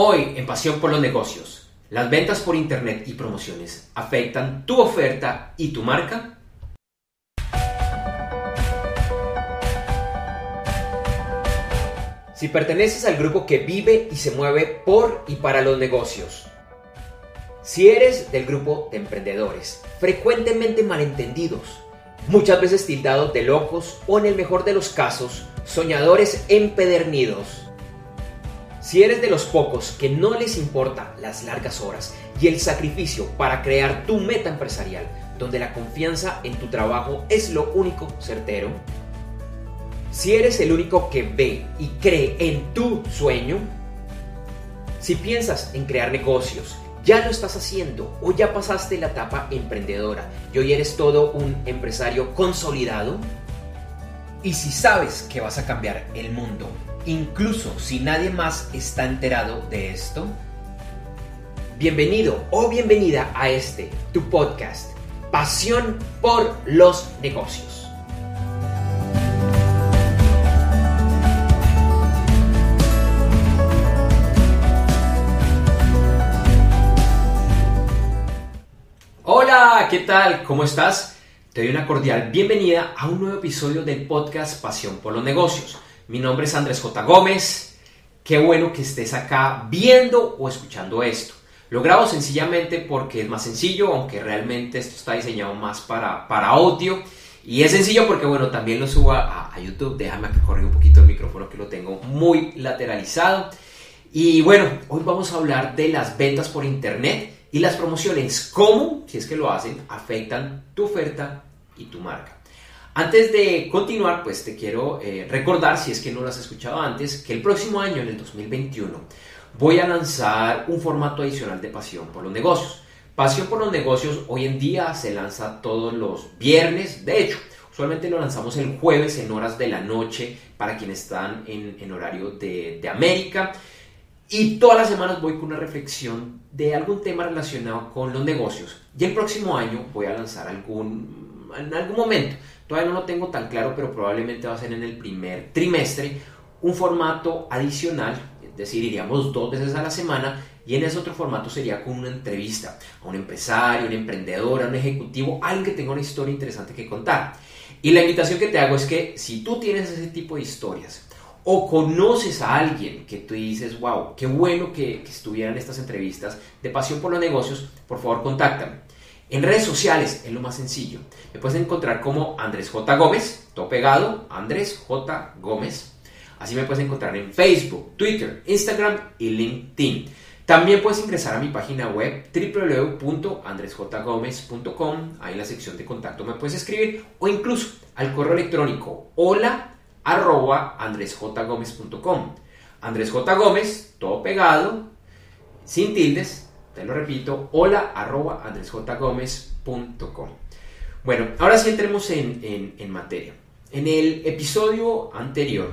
Hoy en Pasión por los Negocios, ¿las ventas por Internet y promociones afectan tu oferta y tu marca? Si perteneces al grupo que vive y se mueve por y para los negocios, si eres del grupo de emprendedores, frecuentemente malentendidos, muchas veces tildados de locos o en el mejor de los casos, soñadores empedernidos, si eres de los pocos que no les importa las largas horas y el sacrificio para crear tu meta empresarial, donde la confianza en tu trabajo es lo único certero, si eres el único que ve y cree en tu sueño, si piensas en crear negocios, ya lo estás haciendo o ya pasaste la etapa emprendedora y hoy eres todo un empresario consolidado, y si sabes que vas a cambiar el mundo incluso si nadie más está enterado de esto? Bienvenido o bienvenida a este, tu podcast, Pasión por los negocios. Hola, ¿qué tal? ¿Cómo estás? Te doy una cordial bienvenida a un nuevo episodio del podcast Pasión por los negocios. Mi nombre es Andrés J. Gómez. Qué bueno que estés acá viendo o escuchando esto. Lo grabo sencillamente porque es más sencillo, aunque realmente esto está diseñado más para, para audio. Y es sencillo porque, bueno, también lo subo a, YouTube. Déjame que corra un poquito el micrófono que lo tengo muy lateralizado. Y bueno, hoy vamos a hablar de las ventas por internet y las promociones. Cómo, si es que lo hacen, afectan tu oferta tu marca. Antes de continuar, pues te quiero eh, recordar, si es que no lo has escuchado antes, que el próximo año, en el 2021, voy a lanzar un formato adicional de Pasión por los Negocios. Pasión por los Negocios hoy en día se lanza todos los viernes, de hecho, usualmente lo lanzamos el jueves en horas de la noche para quienes están en, horario de América. Y todas las semanas voy con una reflexión de algún tema relacionado con los negocios. Y el próximo año voy a lanzar algún, en algún momento Todavía no lo tengo tan claro, pero probablemente va a ser en el primer trimestre un formato adicional, es decir, iríamos dos veces a la semana y en ese otro formato sería con una entrevista a un empresario, un emprendedor, a un ejecutivo, alguien que tenga una historia interesante que contar. Y la invitación que te hago es que si tú tienes ese tipo de historias o conoces a alguien que tú dices, wow, qué bueno que, que estuvieran estas entrevistas de pasión por los negocios, por favor contáctame. En redes sociales es lo más sencillo. Me puedes encontrar como Andrés J. Gómez, todo pegado, Andrés J. Gómez. Así me puedes encontrar en Facebook, Twitter, Instagram y LinkedIn. También puedes ingresar a mi página web www.andresjgomez.com. Ahí en la sección de contacto me puedes escribir o incluso al correo electrónico hola arroba andresjgomez.com. Andrés J. Gómez, todo pegado, sin tildes, te lo repito, hola arroba andresjgomez.com. Bueno, ahora sí entremos en, materia. En el episodio anterior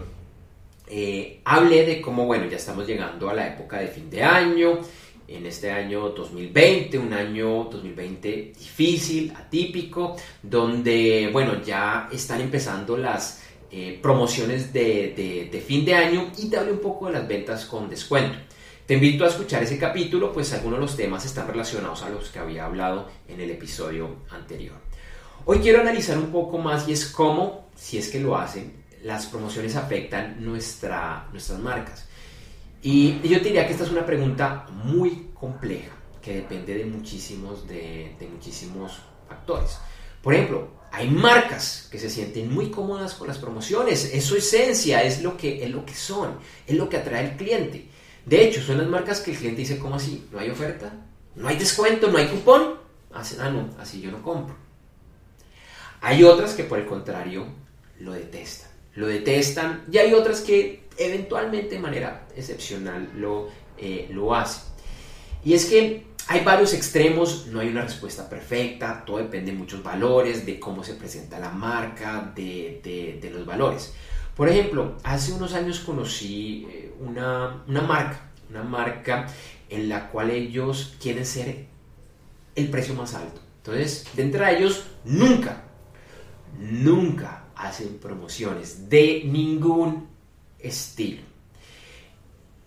eh, hablé de cómo, bueno, ya estamos llegando a la época de fin de año, en este año 2020, un año 2020 difícil, atípico, donde, bueno, ya están empezando las eh, promociones de, de, fin de año y te hablé un poco de las ventas con descuento. Te invito a escuchar ese capítulo, pues algunos de los temas están relacionados a los que había hablado en el episodio anterior. Hoy quiero analizar un poco más y es cómo, si es que lo hacen, las promociones afectan nuestra, nuestras marcas. Y yo te diría que esta es una pregunta muy compleja, que depende de muchísimos, de, muchísimos factores. Por ejemplo, hay marcas que se sienten muy cómodas con las promociones, es su esencia, es lo que, es lo que son, es lo que atrae al cliente. De hecho, son las marcas que el cliente dice, ¿cómo así? ¿No hay oferta? ¿No hay descuento? ¿No hay cupón? Ah, no, así yo no compro. Hay otras que por el contrario lo detestan. Lo detestan y hay otras que eventualmente de manera excepcional lo, eh, lo hacen. Y es que hay varios extremos, no hay una respuesta perfecta, todo depende de muchos valores, de cómo se presenta la marca, de, de los valores. Por ejemplo, hace unos años conocí una, marca, una marca en la cual ellos quieren ser el precio más alto. Entonces, de ellos, nunca, nunca hacen promociones de ningún estilo.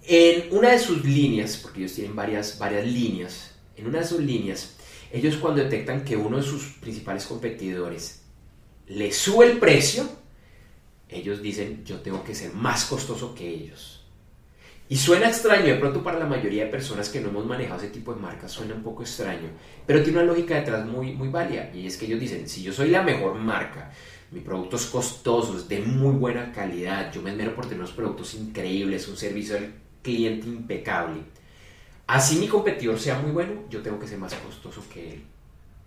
En una de sus líneas, porque ellos tienen varias, varias líneas, en una de sus líneas, ellos cuando detectan que uno de sus principales competidores le sube el precio, ellos dicen, yo tengo que ser más costoso que ellos. Y suena extraño, de pronto para la mayoría de personas que no hemos manejado ese tipo de marcas suena un poco extraño, pero tiene una lógica detrás muy, muy válida. Y es que ellos dicen, si yo soy la mejor marca, mi producto es costoso, es de muy buena calidad, yo me esmero por tener unos productos increíbles, un servicio al cliente impecable. Así mi competidor sea muy bueno, yo tengo que ser más costoso que él.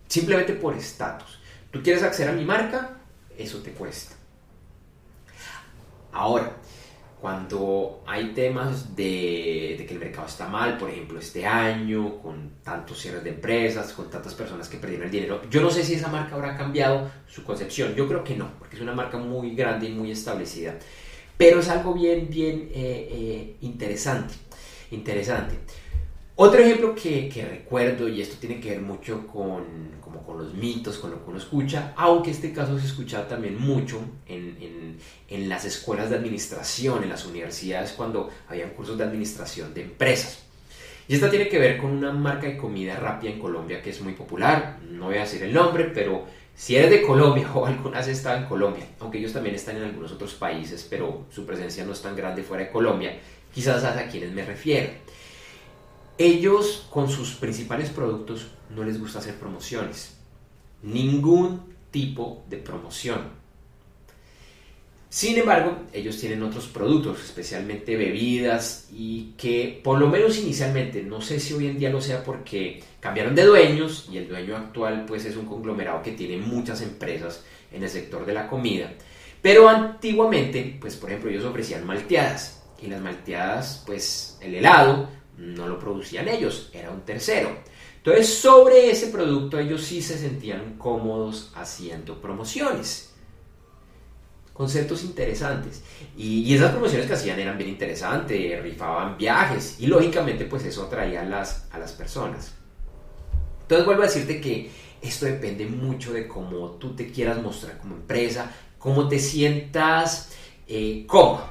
Simplemente por estatus. Tú quieres acceder a mi marca, eso te cuesta. Ahora, cuando hay temas de, que el mercado está mal, por ejemplo, este año, con tantos cierres de empresas, con tantas personas que perdieron el dinero, yo no sé si esa marca habrá cambiado su concepción. Yo creo que no, porque es una marca muy grande y muy establecida. Pero es algo bien, bien eh, eh, interesante. Interesante. Otro ejemplo que, recuerdo, y esto tiene que ver mucho con, como con los mitos, con lo que uno escucha, aunque este caso se escucha también mucho en, en, las escuelas de administración, en las universidades, cuando habían cursos de administración de empresas. Y esta tiene que ver con una marca de comida rápida en Colombia que es muy popular, no voy a decir el nombre, pero si eres de Colombia o algunas están en Colombia, aunque ellos también están en algunos otros países, pero su presencia no es tan grande fuera de Colombia, quizás a quienes me refiero. Ellos con sus principales productos no les gusta hacer promociones. Ningún tipo de promoción. Sin embargo, ellos tienen otros productos, especialmente bebidas, y que por lo menos inicialmente, no sé si hoy en día lo sea porque cambiaron de dueños y el dueño actual pues es un conglomerado que tiene muchas empresas en el sector de la comida, pero antiguamente, pues por ejemplo, ellos ofrecían malteadas y las malteadas, pues el helado no lo producían ellos, era un tercero. Entonces, sobre ese producto ellos sí se sentían cómodos haciendo promociones. Conceptos interesantes. Y, esas promociones que hacían eran bien interesantes, rifaban viajes y lógicamente pues eso atraía a las, a las personas. Entonces vuelvo a decirte que esto depende mucho de cómo tú te quieras mostrar como empresa, cómo te sientas eh, cómodo.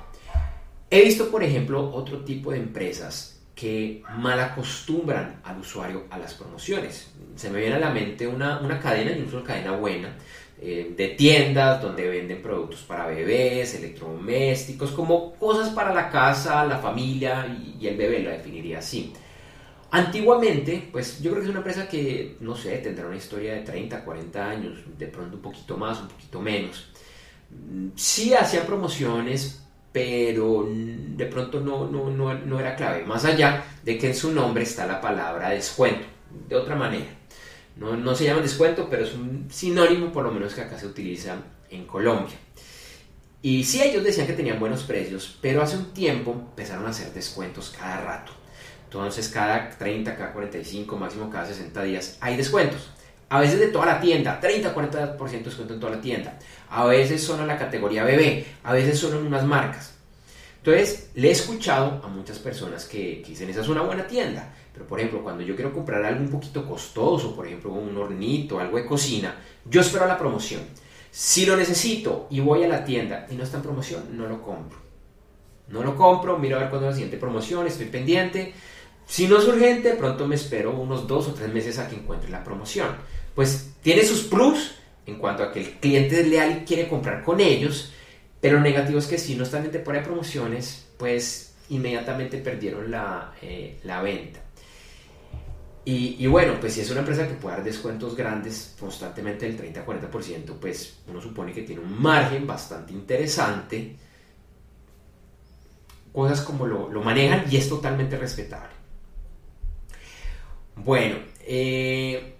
He visto, por ejemplo, otro tipo de empresas que mal acostumbran al usuario a las promociones. Se me viene a la mente una, cadena, incluso una cadena buena, eh, de tiendas donde venden productos para bebés, electrodomésticos, como cosas para la casa, la familia y, el bebé, lo definiría así. Antiguamente, pues yo creo que es una empresa que, no sé, tendrá una historia de 30, 40 años, de pronto un poquito más, un poquito menos. Sí hacía promociones, pero de pronto no, no, no, no, era clave, más allá de que en su nombre está la palabra descuento, de otra manera. No, no se llama descuento, pero es un sinónimo por lo menos que acá se utiliza en Colombia. Y sí, ellos decían que tenían buenos precios, pero hace un tiempo empezaron a hacer descuentos cada rato. Entonces, cada 30, cada 45, máximo cada 60 días hay descuentos. A veces de toda la tienda, 30-40% de descuento en toda la tienda. A veces son en la categoría bebé, a veces son en unas marcas. Entonces, le he escuchado a muchas personas que, dicen, esa es una buena tienda. Pero, por ejemplo, cuando yo quiero comprar algo un poquito costoso, por ejemplo, un hornito, algo de cocina, yo espero la promoción. Si lo necesito y voy a la tienda y no está en promoción, no lo compro. No lo compro, miro a ver cuándo es la siguiente promoción, estoy pendiente. Si no es urgente, pronto me espero unos dos o tres meses a que encuentre la promoción pues tiene sus plus en cuanto a que el cliente es leal y quiere comprar con ellos, pero lo negativo es que si no están en temporada de promociones, pues inmediatamente perdieron la, eh, venta. Y, bueno, pues si es una empresa que puede dar descuentos grandes constantemente del 30-40%, pues uno supone que tiene un margen bastante interesante. Cosas como lo, lo manejan y es totalmente respetable. Bueno, eh,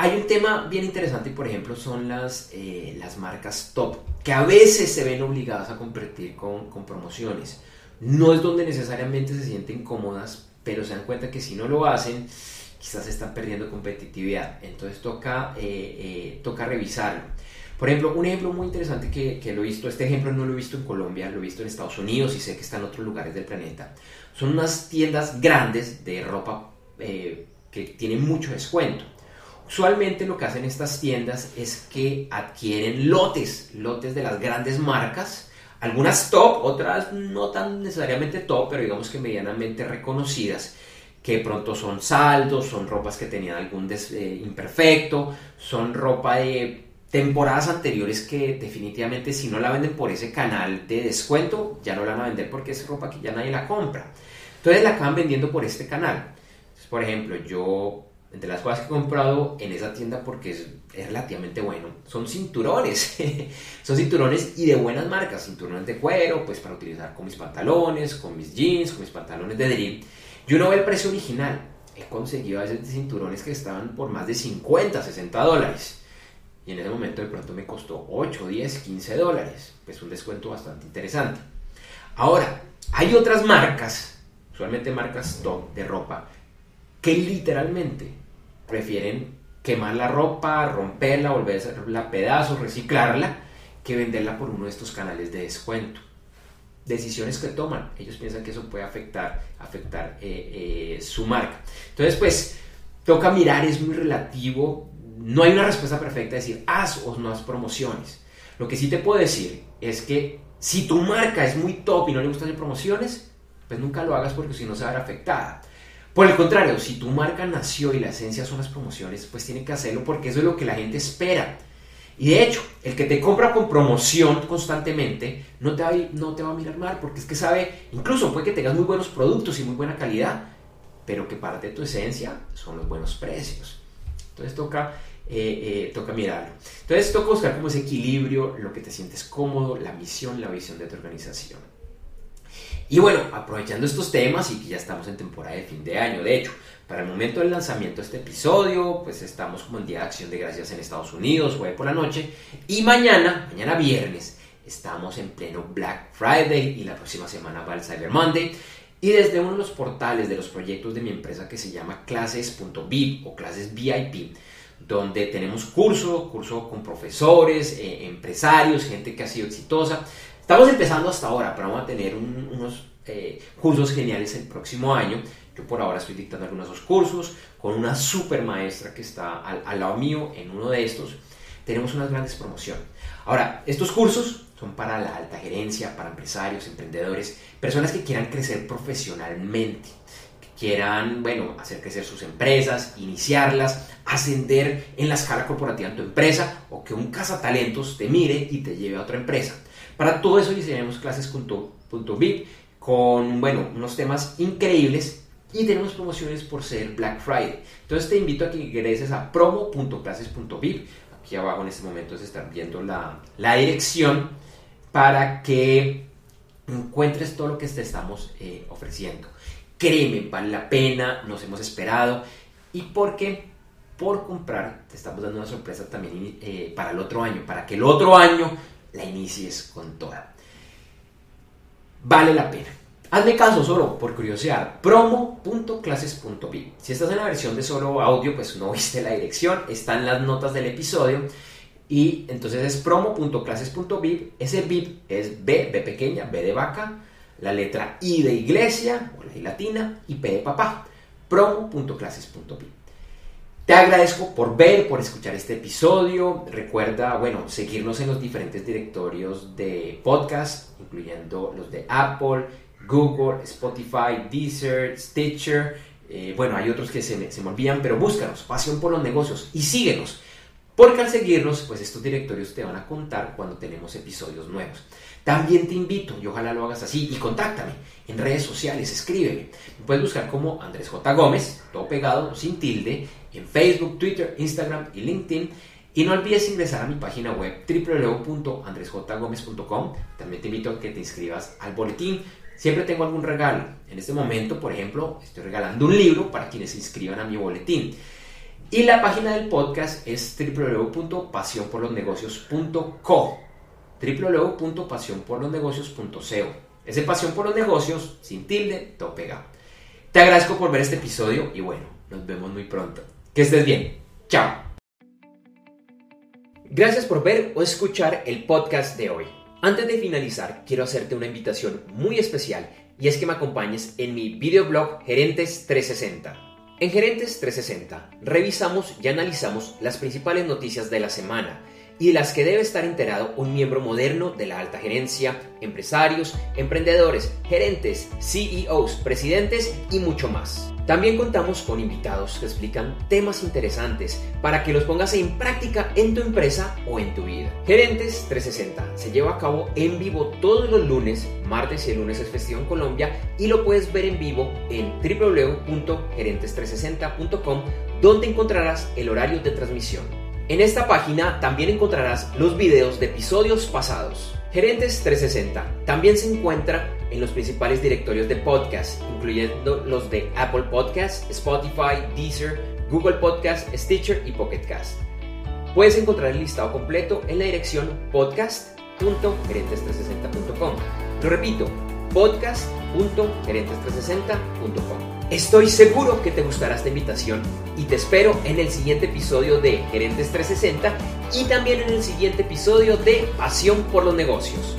hay un tema bien interesante, por ejemplo, son las, eh, las marcas top, que a veces se ven obligadas a competir con, promociones. No es donde necesariamente se sienten cómodas, pero se dan cuenta que si no lo hacen, quizás están perdiendo competitividad. Entonces toca, eh, eh, toca revisarlo. Por ejemplo, un ejemplo muy interesante que, que, lo he visto, este ejemplo no lo he visto en Colombia, lo he visto en Estados Unidos y sé que está en otros lugares del planeta. Son unas tiendas grandes de ropa que tienen mucho descuento. Usualmente lo que hacen estas tiendas es que adquieren lotes, lotes de las grandes marcas Algunas top, otras no tan necesariamente top, pero digamos que medianamente reconocidas, que pronto son saldos, son ropas que tenían algún eh, imperfecto, son ropa de temporadas anteriores que definitivamente si no la venden por ese canal de descuento, ya no la van a vender porque es ropa que ya nadie la compra. Entonces la acaban vendiendo por este canal. por ejemplo, yo entre las cosas que he comprado en esa tienda porque es, relativamente bueno, son cinturones. son cinturones y de buenas marcas, cinturones de cuero, pues para utilizar con mis pantalones, con mis jeans, con mis pantalones de dream. Yo no veo el precio original. He conseguido a veces cinturones que estaban por más de 50, 60 dólares. Y en ese momento de pronto me costó 8, 10, 15 dólares. Pues un descuento bastante interesante. Ahora, hay otras marcas, usualmente marcas top de ropa, que literalmente prefieren quemar la ropa, romperla, volverla a pedazos, reciclarla, que venderla por uno de estos canales de descuento. Decisiones que toman, ellos piensan que eso puede afectar, afectar eh, eh, su marca. Entonces, pues, toca mirar, es muy relativo, no hay una respuesta perfecta de decir haz o no haz promociones. Lo que sí te puedo decir es que si tu marca es muy top y no le gustan hacer promociones, pues nunca lo hagas porque si no se va a ver afectada. Por el contrario, si tu marca nació y la esencia son las promociones, pues tiene que hacerlo porque eso es lo que la gente espera. Y de hecho, el que te compra con promoción constantemente no te, va no te va a mirar mal porque es que sabe, incluso puede que tengas muy buenos productos y muy buena calidad, pero que parte de tu esencia son los buenos precios. Entonces toca, eh, eh, toca mirarlo. Entonces toca buscar como ese equilibrio, lo que te sientes cómodo, la misión, la visión de tu organización. Y bueno, aprovechando estos temas y que ya estamos en temporada de fin de año, de hecho, para el momento del lanzamiento de este episodio, pues estamos como en Día de Acción de Gracias en Estados Unidos, jueves por la noche, y mañana, mañana viernes, estamos en pleno Black Friday y la próxima semana va el Cyber Monday. Y desde uno de los portales de los proyectos de mi empresa que se llama clases.vip o clases VIP, donde tenemos curso, curso con profesores, eh, empresarios, gente que ha sido exitosa, Estamos empezando hasta ahora, pero vamos a tener unos eh, cursos geniales el próximo año. Yo por ahora estoy dictando algunos cursos con una super maestra que está al, lado mío en uno de estos. Tenemos unas grandes promociones. Ahora, estos cursos son para la alta gerencia, para empresarios, emprendedores, personas que quieran crecer profesionalmente, que quieran, bueno, hacer crecer sus empresas, iniciarlas, ascender en la escala corporativa en tu empresa o que un cazatalentos te mire y te lleve a otra empresa. Para todo eso diseñamos clases.vip con, bueno, unos temas increíbles y tenemos promociones por ser Black Friday. Entonces te invito a que ingreses a promo.clases.vip. Aquí abajo en este momento se está viendo la, la dirección para que encuentres todo lo que te estamos eh, ofreciendo. Créeme, vale la pena, nos hemos esperado y porque por comprar te estamos dando una sorpresa también eh, para el otro año, para que el otro año la inicies con toda. Vale la pena. Hazme caso solo por curiosidad. promo.clases.vip. Si estás en la versión de solo audio, pues no viste la dirección, está en las notas del episodio. Y entonces es promo.clases.vip. Ese VIP es B, B pequeña, B de vaca, la letra I de iglesia, o la I latina, y P de papá. promo.clases.vip. Te agradezco por ver, por escuchar este episodio. Recuerda, bueno, seguirnos en los diferentes directorios de podcast, incluyendo los de Apple, Google, Spotify, Deezer, Stitcher. Eh, bueno, hay otros que se se me olvidan, pero búscanos, pasión por los negocios y síguenos. Porque al seguirnos, pues estos directorios te van a contar cuando tenemos episodios nuevos. También te invito, y ojalá lo hagas así, y contáctame en redes sociales, escríbeme. Me puedes buscar como Andrés J. Gómez, todo pegado, sin tilde, en Facebook, Twitter, Instagram y LinkedIn. Y no olvides ingresar a mi página web www.andresjgomez.com. También te invito a que te inscribas al boletín. Siempre tengo algún regalo. En este momento, por ejemplo, estoy regalando un libro para quienes se inscriban a mi boletín. Y la página del podcast es www.pasionporlosnegocios.co www.pasionporlosnegocios.co Ese pasión por los negocios, sin tilde, todo. Te agradezco por ver este episodio y bueno, nos vemos muy pronto. Que estés bien. Chao. Gracias por ver o escuchar el podcast de hoy. Antes de finalizar, quiero hacerte una invitación muy especial y es que me acompañes en mi videoblog Gerentes 360. En Gerentes 360 revisamos y analizamos las principales noticias de la semana y de las que debe estar enterado un miembro moderno de la alta gerencia, empresarios, emprendedores, gerentes, CEOs, presidentes y mucho más. También contamos con invitados que explican temas interesantes para que los pongas en práctica en tu empresa o en tu vida. Gerentes 360 se lleva a cabo en vivo todos los lunes, martes y el lunes es festivo en Colombia y lo puedes ver en vivo en www.gerentes360.com donde encontrarás el horario de transmisión. En esta página también encontrarás los videos de episodios pasados. Gerentes 360 también se encuentra en los principales directorios de podcast, incluyendo los de Apple Podcasts, Spotify, Deezer, Google Podcast, Stitcher y Pocket Cast. Puedes encontrar el listado completo en la dirección podcast.gerentes360.com. Lo repito, podcast.gerentes360.com. Estoy seguro que te gustará esta invitación y te espero en el siguiente episodio de Gerentes 360 y también en el siguiente episodio de Pasión por los Negocios.